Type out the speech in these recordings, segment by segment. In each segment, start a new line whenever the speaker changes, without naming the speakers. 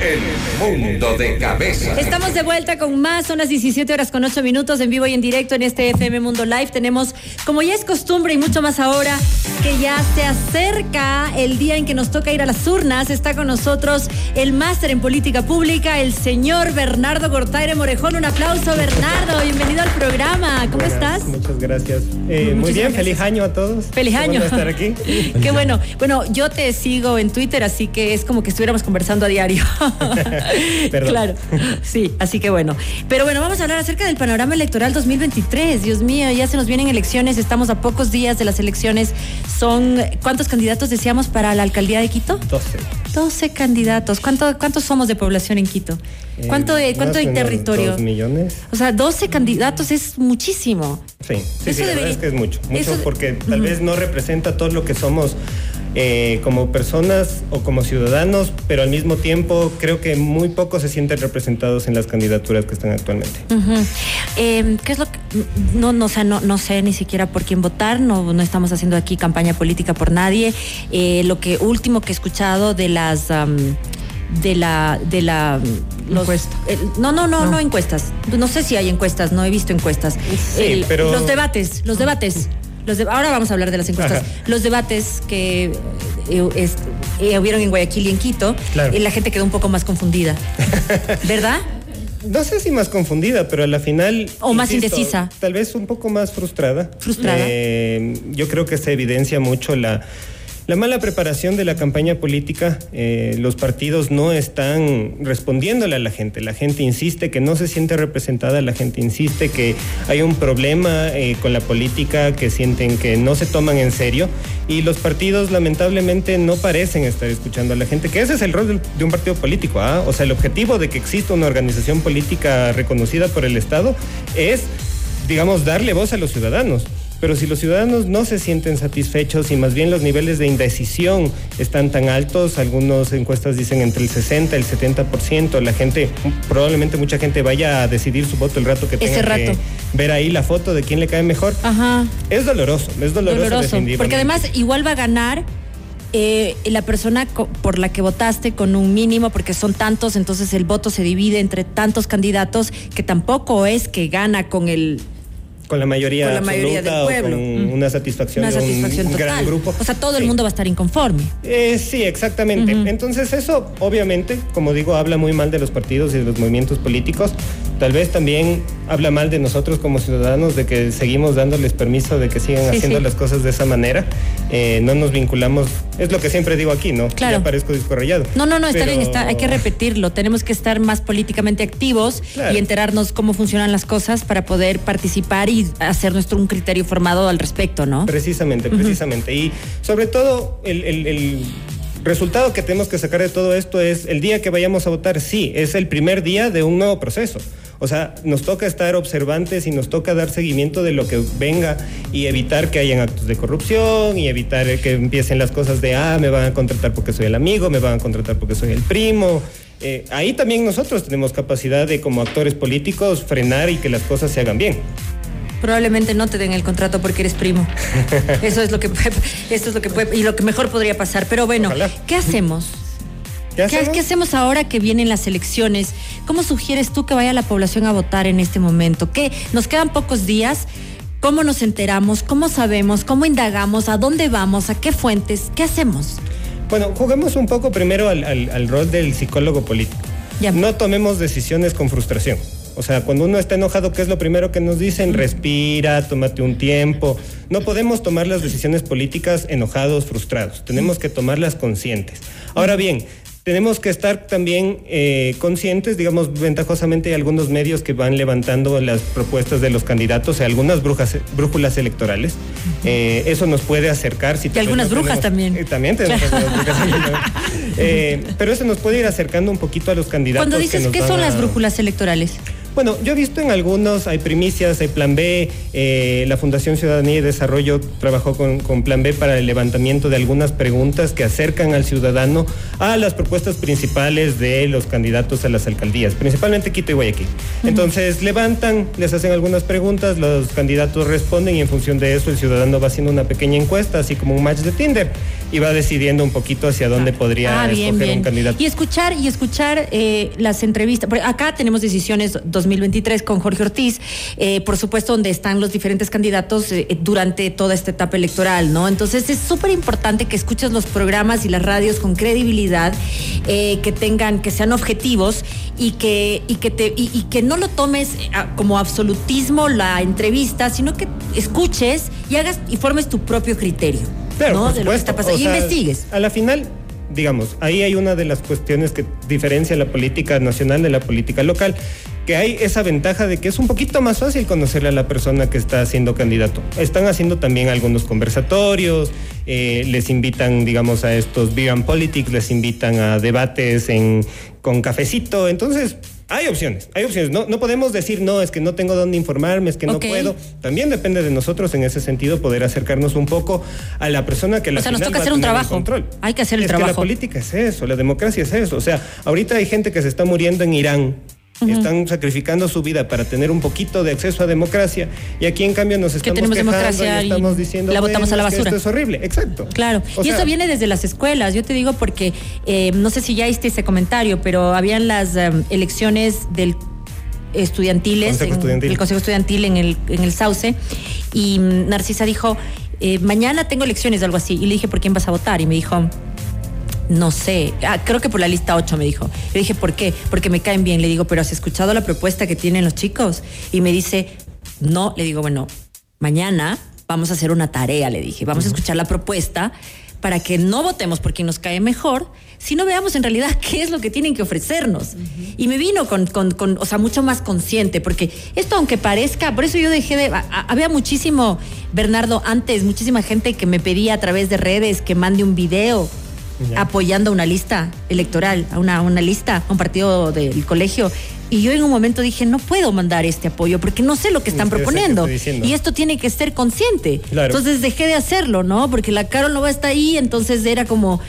El mundo de cabeza.
Estamos de vuelta con más, son las 17 horas con 8 minutos en vivo y en directo en este FM Mundo Live. Tenemos, como ya es costumbre y mucho más ahora, que ya se acerca el día en que nos toca ir a las urnas. Está con nosotros el máster en política pública, el señor Bernardo Gortaire Morejón. Un aplauso, Bernardo. Bienvenido al programa. ¿Cómo
Buenas,
estás?
Muchas gracias. Eh, muy bien, feliz año a todos.
Feliz
Qué
año.
bueno estar aquí.
Qué bueno. Bueno, yo te sigo en Twitter, así que es como que estuviéramos conversando a diario.
Perdón.
Claro. Sí, así que bueno. Pero bueno, vamos a hablar acerca del panorama electoral 2023. Dios mío, ya se nos vienen elecciones, estamos a pocos días de las elecciones. Son ¿cuántos candidatos decíamos para la alcaldía de Quito?
12.
12 candidatos. ¿Cuánto, ¿Cuántos somos de población en Quito?
Eh,
¿Cuánto, de,
más
cuánto hay territorio?
Dos millones.
O sea, 12 candidatos es muchísimo.
Sí, sí,
Eso
sí, la
debería-
verdad es que es mucho. Mucho
eso-
porque tal vez no representa todo lo que somos eh, como personas o como ciudadanos, pero al mismo tiempo creo que muy pocos se sienten representados en las candidaturas que están actualmente.
Eh, ¿Qué es lo que.? No, no, o sea, no, no sé ni siquiera por quién votar, no, no estamos haciendo aquí campaña política por nadie. Eh, lo que último que he escuchado de las. de la. De la los-
Encuesta.
el- no, no, no, no,
No.
encuestas. No sé si hay encuestas, no he visto encuestas.
Sí, pero-
Los debates, los debates. Los de- ahora vamos a hablar de las encuestas.
Ajá.
Los debates que eh, es- eh, hubieron en Guayaquil y en Quito,
Claro.
y la gente quedó un poco más confundida. ¿Verdad?
No sé si más confundida, pero a la final.
O más indecisa.
Tal vez un poco más frustrada.
Frustrada.
Eh, yo creo que se evidencia mucho la, la mala preparación de la campaña política. Eh, los partidos no están respondiéndole a la gente. La gente insiste que no se siente representada, la gente insiste que hay un problema eh, con la política, que sienten que no se toman en serio. Y los partidos lamentablemente no parecen estar escuchando a la gente, que ese es el rol de un partido político. ¿ah? O sea, el objetivo de que exista una organización política reconocida por el Estado es, digamos, darle voz a los ciudadanos. Pero si los ciudadanos no se sienten satisfechos y más bien los niveles de indecisión están tan altos, algunas encuestas dicen entre el 60 y el 70%, la gente, probablemente mucha gente vaya a decidir su voto el rato que
Ese
tenga que
rato.
ver ahí la foto de quién le cae mejor.
Ajá.
Es doloroso, es doloroso,
doloroso. Porque además igual va a ganar eh, la persona por la que votaste con un mínimo, porque son tantos, entonces el voto se divide entre tantos candidatos que tampoco es que gana con el
con la mayoría,
con la mayoría del pueblo.
o con
Mm.
una satisfacción
una
de un
satisfacción total.
gran grupo.
O sea, todo el mundo va a estar inconforme.
Eh, sí, exactamente. Entonces eso, obviamente, como digo, habla muy mal de los partidos y de los movimientos políticos. Tal vez también habla mal de nosotros como ciudadanos, de que seguimos dándoles permiso de que sigan
Sí,
haciendo
sí.
las cosas de esa manera. Eh, no nos vinculamos, es lo que siempre digo aquí, ¿no?
Claro.
Ya parezco disco rayado.
No, no, no, está
Pero-
bien, está, hay que repetirlo. Tenemos que estar más políticamente activos
Claro.
y enterarnos cómo funcionan las cosas para poder participar y hacer nuestro un criterio formado al respecto, ¿no?
Precisamente, precisamente. Y sobre todo, el, el- el resultado que tenemos que sacar de todo esto es el día que vayamos a votar, sí, es el primer día de un nuevo proceso. O sea, nos toca estar observantes y nos toca dar seguimiento de lo que venga y evitar que hayan actos de corrupción y evitar que empiecen las cosas de, ah, me van a contratar porque soy el amigo, me van a contratar porque soy el primo. Eh, ahí también nosotros tenemos capacidad de, como actores políticos, frenar y que las cosas se hagan bien.
Probablemente no te den el contrato porque eres primo. Eso es lo que puede, esto es lo que puede, y lo que mejor podría pasar. Pero bueno,
Ojalá.
¿qué hacemos?
¿Qué
¿Qué,
hacemos?
qué hacemos ahora que vienen las elecciones? ¿Cómo sugieres tú que vaya la población a votar en este momento? ¿Qué? Nos quedan pocos días. ¿Cómo nos enteramos? ¿Cómo sabemos? ¿Cómo indagamos? ¿A dónde vamos? ¿A qué fuentes? ¿Qué hacemos?
Bueno, juguemos un poco primero al, al- al rol del psicólogo político.
Ya.
No tomemos decisiones con frustración. O sea, cuando uno está enojado, ¿qué es lo primero que nos dicen? Respira, tómate un tiempo. No podemos tomar las decisiones políticas enojados, frustrados. Tenemos que tomarlas conscientes. Ahora bien, tenemos que estar también eh, conscientes, digamos, ventajosamente hay algunos medios que van levantando las propuestas de los candidatos, algunas brujas, brújulas electorales. Eh, eso nos puede acercar. Si
Y algunas
no
brujas
tenemos-
también.
eh, también tenemos brujas. Eh, pero eso nos puede ir acercando un poquito a los candidatos.
Cuando dices, ¿qué son las brújulas electorales?
Bueno, yo he visto en algunos, hay primicias, hay Plan B, eh, la Fundación Ciudadanía y Desarrollo trabajó con, con Plan B para el levantamiento de algunas preguntas que acercan al ciudadano a las propuestas principales de los candidatos a las alcaldías, principalmente Quito y Guayaquil. Entonces levantan, les hacen algunas preguntas, los candidatos responden y en función de eso el ciudadano va haciendo una pequeña encuesta, así como un match de Tinder. Y va decidiendo un poquito hacia dónde podría
Ah, bien,
escoger
bien.
un candidato.
Y escuchar y escuchar eh, las entrevistas. acá tenemos decisiones 2023 con Jorge Ortiz, eh, por supuesto, donde están los diferentes candidatos eh, durante toda esta etapa electoral, ¿no? Entonces es súper importante que escuches los programas y las radios con credibilidad, que tengan, que sean objetivos y que, y que te, y, y que no lo tomes como absolutismo la entrevista, sino que escuches y hagas y formes tu propio criterio.
Claro,
¿no? de lo que está pasando.
O
y
sea,
investigues.
A la final, digamos, ahí hay una de las cuestiones que diferencia la política nacional de la política local, que hay esa ventaja de que es un poquito más fácil conocerle a la persona que está siendo candidato. Están haciendo también algunos conversatorios, eh, les invitan, digamos, a estos and Politics, les invitan a debates en, con cafecito, entonces... Hay opciones, hay opciones. No, no podemos decir, no, es que no tengo dónde informarme, es que no puedo. También depende de nosotros en ese sentido poder acercarnos un poco a la persona que la
O sea, nos toca hacer un trabajo.
control.
Hay que hacer el
es Que
trabajo.
la política es eso, la democracia es eso. O sea, ahorita hay gente que se está muriendo en Irán. Están sacrificando su vida para tener un poquito de acceso a democracia y aquí en cambio nos estamos
tenemos
quejando
democracia
y
y
estamos diciendo
la botamos
"Bueno,
a la basura".
esto es horrible, exacto.
Claro,
O
y
sea,
eso viene desde las escuelas. Yo te digo porque eh, no sé si ya hiciste ese comentario, pero habían las em, elecciones del estudiantiles,
Consejo
en-
estudiantil.
el Consejo Estudiantil en el, en el Sauce, y mm, Narcisa dijo, eh, mañana tengo elecciones, algo así, y le dije, ¿por quién vas a votar? Y me dijo, no sé, ah, creo que por la lista 8 me dijo. Le dije, ¿por qué? Porque me caen bien. Le digo, ¿pero has escuchado la propuesta que tienen los chicos? Y me dice, no. Le digo, bueno, mañana vamos a hacer una tarea, le dije. Vamos a escuchar la propuesta para que no votemos por quien nos cae mejor, sino veamos en realidad qué es lo que tienen que ofrecernos. Y me vino con, con- con, o sea, mucho más consciente, porque esto aunque parezca, por eso yo dejé de, a- había muchísimo, Bernardo, antes, muchísima gente que me pedía a través de redes que mande un video
Ya.
apoyando a una lista electoral, a una, lista, a un partido del colegio. Y yo en un momento dije, no puedo mandar este apoyo porque no sé lo que están
Sí, que
proponiendo. Y esto tiene que ser consciente.
Claro.
Entonces dejé de hacerlo, ¿no? Porque la Carol no va a estar ahí, entonces era como...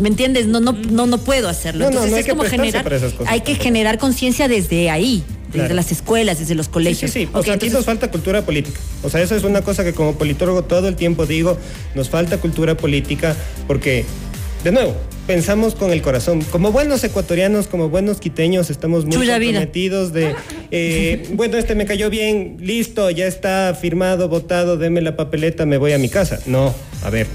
¿Me entiendes? No, no, no, no puedo hacerlo.
No,
Entonces
no
es
que
como generar,
para esas cosas
hay que generar conciencia desde ahí, desde
Claro.
las escuelas, desde los
Sí,
colegios.
sí, sí. O
Ok,
sea, aquí nos falta cultura política. O sea, eso es una cosa que como politólogo todo el tiempo digo, nos falta cultura política porque, de nuevo, pensamos con el corazón. Como buenos ecuatorianos, como buenos quiteños, estamos muy
Chulla vida.
comprometidos de, eh, bueno, este me cayó bien, listo, ya está firmado, votado, deme la papeleta, me voy a mi casa. No, a ver.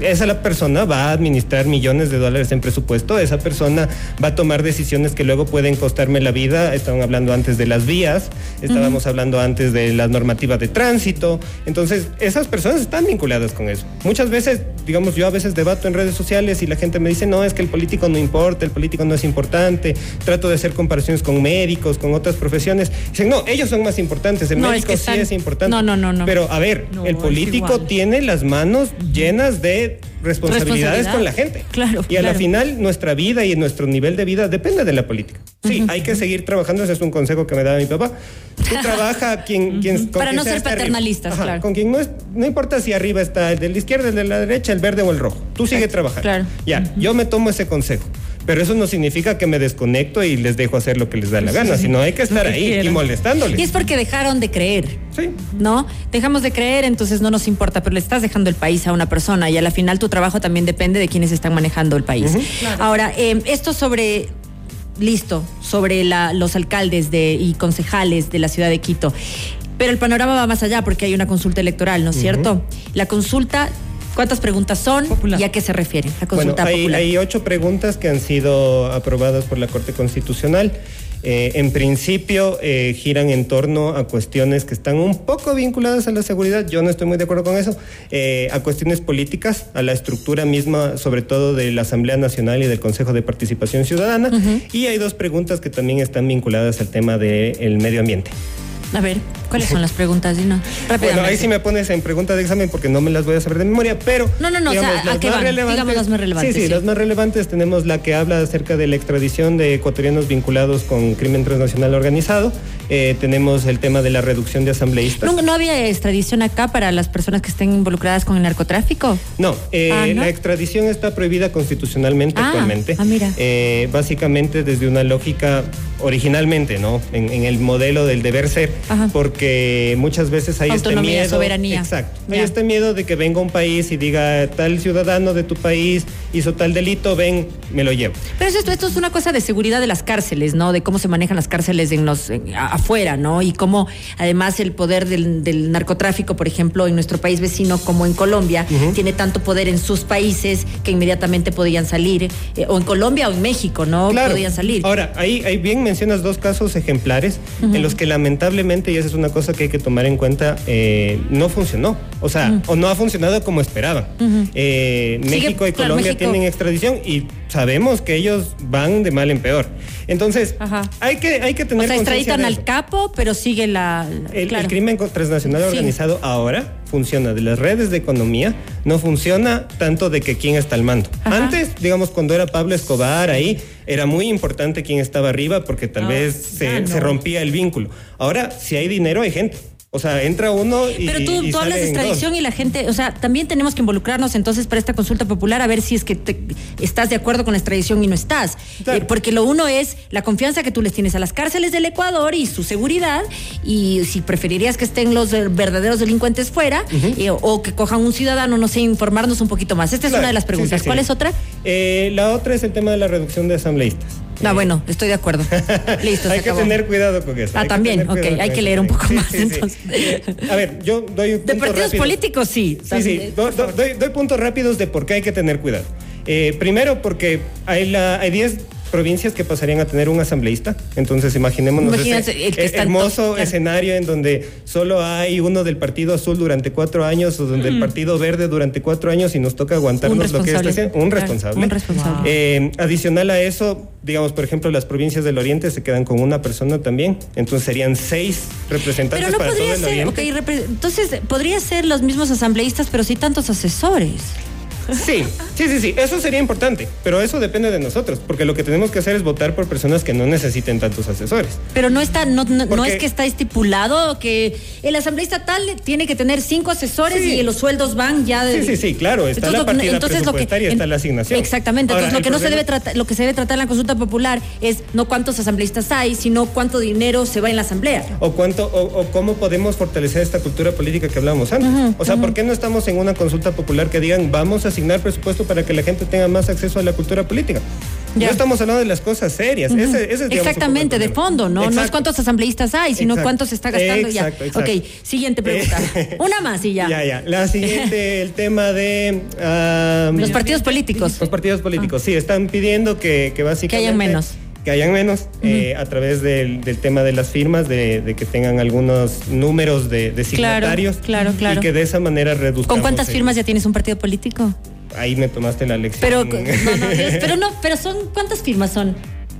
Esa la persona va a administrar millones de dólares en presupuesto, esa persona va a tomar decisiones que luego pueden costarme la vida. Estaban hablando antes de las vías, estábamos hablando antes de las normativas de tránsito. Entonces, esas personas están vinculadas con eso. Muchas veces, digamos, yo a veces debato en redes sociales y la gente me dice, no, es que el político no importa, el político no es importante. Trato de hacer comparaciones con médicos, con otras profesiones. Dicen, no, ellos son más importantes, el
No, es
médico
que
sí
están-
es importante.
No, no, no, no.
Pero a ver,
No,
el político tiene las manos llenas de responsabilidades
Responsabilidad.
con la gente.
Claro,
Y a la final nuestra vida y nuestro nivel de vida depende de la política. Sí, hay que seguir trabajando, ese es un consejo que me daba mi papá. Tú trabaja quien, quien con
Para
quien
no ser paternalistas, claro.
Con quien no es, no importa si arriba está el de la izquierda, el de la derecha, el verde o el rojo. Tú sigue trabajando.
claro.
Ya, yo me tomo ese consejo. Pero eso no significa que me desconecto y les dejo hacer lo que les da la gana, sino hay que estar ahí y molestándoles.
Y es porque dejaron de creer.
Sí.
¿no? Dejamos de creer, entonces no nos importa, pero le estás dejando el país a una persona y a la final tu trabajo también depende de quienes están manejando el país. Ahora, eh, esto sobre, listo, sobre la- los alcaldes de, y concejales de la ciudad de Quito. Pero el panorama va más allá porque hay una consulta electoral, ¿no es cierto? La consulta, ¿cuántas preguntas son y a qué se refiere? La
Bueno,
consulta
hay,
popular.
hay ocho preguntas que han sido aprobadas por la Corte Constitucional. Eh, en principio eh, giran en torno a cuestiones que están un poco vinculadas a la seguridad, yo no estoy muy de acuerdo con eso, eh, a cuestiones políticas, a la estructura misma, sobre todo de la Asamblea Nacional y del Consejo de Participación Ciudadana, y hay dos preguntas que también están vinculadas al tema del medio ambiente.
A ver, ¿cuáles son las preguntas, Dino? Rápidamente.
Bueno, ahí sí me pones en pregunta de examen porque no me las voy a saber de memoria, pero...
No, no, no, o sea, ¿a
las
qué
más
van?
relevantes-
Digamos las más relevantes,
Sí, sí,
sí.
las más relevantes tenemos la que habla acerca de la extradición de ecuatorianos vinculados con crimen transnacional organizado. Eh, tenemos el tema de la reducción de asambleístas.
¿No, no había extradición acá para las personas que estén involucradas con el narcotráfico?
No, eh,
Ah, ¿no?
la extradición está prohibida constitucionalmente
Ah,
actualmente.
ah, mira.
Eh, básicamente desde una lógica originalmente, ¿no? En, en el modelo del deber ser,
Ajá.
porque porque muchas veces hay este
Autonomía,
miedo.
soberanía.
Exacto.
Ya.
Hay este miedo de que venga un país y diga tal ciudadano de tu país hizo tal delito, ven, me lo llevo.
Pero esto, esto es una cosa de seguridad de las cárceles, ¿no? De cómo se manejan las cárceles en los en- afuera, ¿no? Y cómo además el poder del, del narcotráfico, por ejemplo, en nuestro país vecino como en Colombia, tiene tanto poder en sus países que inmediatamente podían salir, eh, o en Colombia o en México, ¿no? Podían salir.
Ahora, ahí, ahí bien mencionas dos casos ejemplares en los que lamentablemente, y esa es una cosa que hay que tomar en cuenta, eh, no funcionó. O sea, o no ha funcionado como esperaban. Eh, México y
claro,
Colombia
México-
tienen extradición y sabemos que ellos van de mal en peor. Entonces,
Ajá.
hay que, hay que
o
tener
sea,
conciencia
extraditan al capo, pero sigue la. la-
El,
claro.
el crimen transnacional
Sí.
organizado ahora funciona de las redes de economía, no funciona tanto de que quién está al mando.
Ajá.
Antes, digamos, cuando era Pablo Escobar ahí, era muy importante quién estaba arriba porque tal vez
ya
se,
no.
se rompía el vínculo. Ahora, si hay dinero, hay gente. O sea, entra uno y.
Pero tú,
y
tú hablas de extradición y la gente, o sea, también tenemos que involucrarnos entonces para esta consulta popular a ver si es que te- estás de acuerdo con la extradición y no estás.
Claro.
Eh, porque lo uno es la confianza que tú les tienes a las cárceles del Ecuador y su seguridad, y si preferirías que estén los verdaderos delincuentes fuera, eh, o que cojan un ciudadano, no sé, informarnos un poquito más. Esta es
Claro,
una de las
sí,
preguntas.
sí, sí.
¿Cuál es otra?
Eh, la otra es el tema de la reducción de asambleístas.
Ah,
Eh,
bueno, estoy de acuerdo. Listo,
hay
se
que
acabó.
tener cuidado con eso.
Ah,
hay
también, ok, hay que leer un poco más, entonces.
Eh, a ver, yo doy un
De
punto
partidos
rápido.
políticos, sí.
Sí, sí, do- do- doy, doy puntos rápidos de por qué hay que tener cuidado. Eh, primero, porque hay 10 provincias que pasarían a tener un asambleísta. Entonces, imaginémonos ese
el que está en
hermoso
top, claro.
escenario en donde solo hay uno del Partido Azul durante cuatro años o donde el Partido Verde durante cuatro años y nos toca aguantarnos lo que es. Un
Claro,
responsable.
un responsable.
Eh, adicional a eso, digamos, por ejemplo, las provincias del Oriente se quedan con una persona también. Entonces serían seis representantes
Pero no
para todo
podría
el
ser,
Oriente.
entonces podría ser los mismos asambleístas, pero sí tantos asesores.
Sí, sí, sí, sí, eso sería importante, pero eso depende de nosotros, porque lo que tenemos que hacer es votar por personas que no necesiten tantos asesores.
Pero no está, no, no, no es que está estipulado que el asambleísta tal tiene que tener cinco asesores
Sí.
y los sueldos van ya de.
Sí, sí, sí, claro, está la
lo que-
está la asignación.
Exactamente.
Ahora,
entonces lo que no se debe tratar, lo que se debe tratar en la consulta popular es no cuántos asambleístas hay, sino cuánto dinero se va en la asamblea.
O cuánto, o, o cómo podemos fortalecer esta cultura política que hablábamos antes. o sea, ¿por qué no estamos en una consulta popular que digan vamos a asignar presupuesto para que la gente tenga más acceso a la cultura política?
Ya.
No estamos hablando de las cosas serias. Ese, ese es, digamos,
Exactamente, de fondo, ¿no? No es cuántos asambleístas hay, sino
Exacto.
cuánto se está gastando
Exacto,
ya.
exacto.
Ok, siguiente pregunta.
Eh,
Una más y ya.
Ya, ya. La siguiente, el tema de... ah,
Los partidos políticos.
Los partidos políticos, sí, están pidiendo que, que básicamente...
Que hayan menos.
Que hayan menos, eh, a través del, del tema de las firmas, de, de que tengan algunos números de, de signatarios.
claro, claro.
Y que de esa manera reduzcamos...
¿Con cuántas
el-
firmas ya tienes un partido político?
Ahí me tomaste la lección.
Pero no, no, Dios, pero no, pero son ¿cuántas firmas son?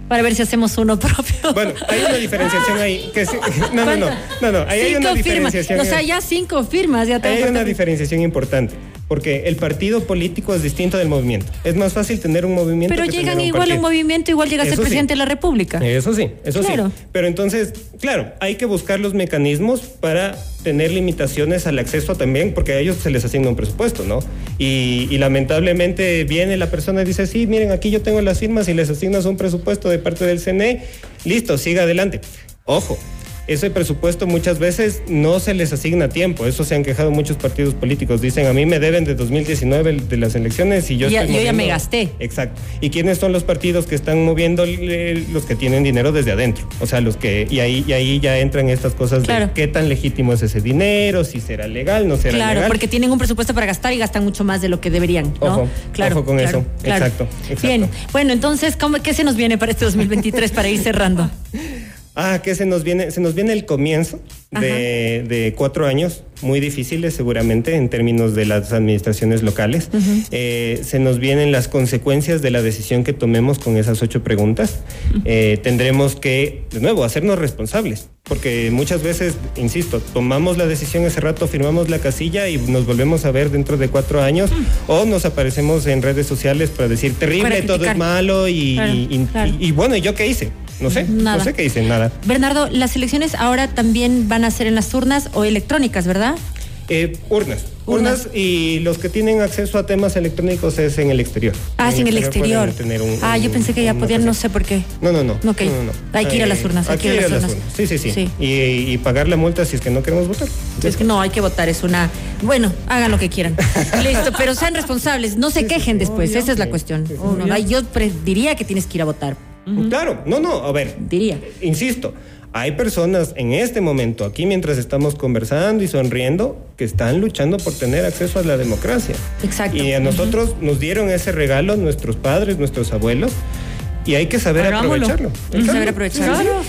Para ver si hacemos uno propio.
Bueno, hay una diferenciación ahí. Que sí- no, no, no, no, no, ahí hay una
firmas.
diferenciación.
O sea, ya cinco firmas, ya tengo
hay una diferenciación importante, porque el partido político es distinto del movimiento. Es más fácil tener un movimiento
Pero
que
llegan
tener un
igual a un movimiento, igual llega a ser
sí.
presidente de la República.
Eso sí, eso
Claro.
sí. Pero entonces, claro, hay que buscar los mecanismos para tener limitaciones al acceso también, porque a ellos se les asigna un presupuesto, ¿no? Y, y lamentablemente viene la persona y dice, sí, miren, aquí yo tengo las firmas y les asignas un presupuesto de parte del CNE, listo, siga adelante. Ojo. Ese presupuesto muchas veces no se les asigna tiempo. Eso se han quejado muchos partidos políticos. Dicen, a mí me deben de 2019 de las elecciones y yo
Ya-
estoy
yo ya me gasté.
Exacto. ¿Y quiénes son los partidos que están moviendo los que tienen dinero desde adentro? O sea, los que y ahí y ahí ya entran estas cosas
Claro.
de qué tan legítimo es ese dinero, si será legal, no será
Claro,
legal.
porque tienen un presupuesto para gastar y gastan mucho más de lo que deberían, ¿no?
Ojo,
claro,
ojo con
claro,
eso.
claro.
Exacto, exacto.
Bien, bueno, entonces, ¿cómo, ¿qué se nos viene para este 2023 para ir cerrando?
Ah, que se nos viene, se nos viene el comienzo de, de cuatro años muy difíciles seguramente en términos de las administraciones locales. Eh, se nos vienen las consecuencias de la decisión que tomemos con esas ocho preguntas. Eh, tendremos que, de nuevo, hacernos responsables, porque muchas veces, insisto, tomamos la decisión ese rato, firmamos la casilla y nos volvemos a ver dentro de cuatro años o nos aparecemos en redes sociales para decir terrible,
Para
todo es malo y,
Claro,
y-
claro.
y- y bueno, ¿y yo qué hice? No sé,
Nada.
no sé qué hice, nada.
Bernardo, las elecciones ahora también van a ser en las urnas o electrónicas, ¿verdad?
Eh, urnas. Urnas y los que tienen acceso a temas electrónicos es en el exterior.
Ah, sí, en el exterior.
tener un-
ah, yo pensé que ya podían, no sé por qué.
No, no, no.
Ok.
No, no, no.
Hay que ir a las
Eh,
urnas, hay que ir a las urnas.
Sí, sí, sí.
Sí.
Y, y pagar la multa si es que no queremos votar.
Es que no, hay que votar, es una... Bueno, hagan lo que quieran. Listo, pero sean responsables, no se quejen después, esa es la cuestión. Uno, yo diría que tienes que ir a votar,
Claro, no, no, a ver.
diría.
Insisto, hay personas en este momento, aquí mientras estamos conversando y sonriendo, que están luchando por tener acceso a la democracia.
Exacto.
Y a nosotros nos dieron ese regalo nuestros padres, nuestros abuelos, y hay que saber
Hagámoslo.
aprovecharlo.
Hay que saber aprovecharlo.
Claro.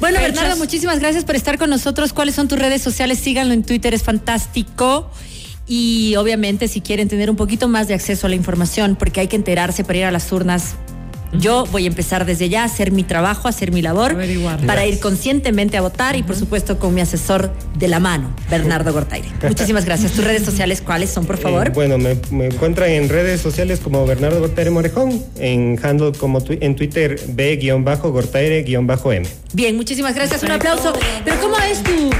Bueno,
Fechas.
Bernardo, muchísimas gracias por estar con nosotros. ¿Cuáles son tus redes sociales? Síganlo en Twitter, es fantástico. Y obviamente, si quieren tener un poquito más de acceso a la información, porque hay que enterarse para ir a las urnas. Yo voy a empezar desde ya a hacer mi trabajo, a hacer mi labor,
Averiguar.
para ir conscientemente a votar y, por supuesto, con mi asesor de la mano, Bernardo Gortaire. Muchísimas gracias. ¿Tus redes sociales cuáles son, por favor?
Eh, bueno, me, me encuentran en redes sociales como Bernardo Gortaire Morejón, en handle como tu- en Twitter B-Gortaire-M.
Bien, muchísimas gracias. Un aplauso. Pero ¿cómo es tu...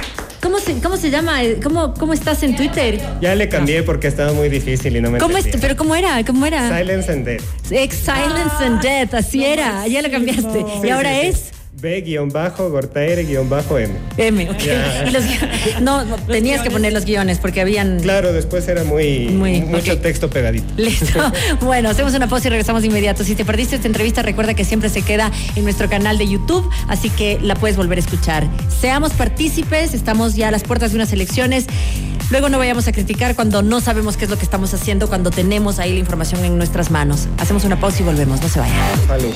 ¿Cómo se, cómo se llama? ¿Cómo, ¿Cómo estás en Twitter?
Ya le cambié porque estaba muy difícil y no me
¿Cómo
entendía.
pero cómo era? ¿Cómo era?
Silence and Death.
Ex Silence and Death, así era. Ya lo cambiaste.
Sí,
y ahora
sí, sí.
es
B-Gortaire-M.
M. ok.
Ya.
Y los no, no, tenías que poner los guiones porque habían.
Claro, después era muy,
Muy,
mucho texto pegadito.
Listo. Bueno, hacemos una pausa y regresamos de inmediato. Si te perdiste esta entrevista, recuerda que siempre se queda en nuestro canal de YouTube, así que la puedes volver a escuchar. Seamos partícipes, estamos ya a las puertas de unas elecciones. Luego no vayamos a criticar cuando no sabemos qué es lo que estamos haciendo, cuando tenemos ahí la información en nuestras manos. Hacemos una pausa y volvemos, no se vayan.
Salud.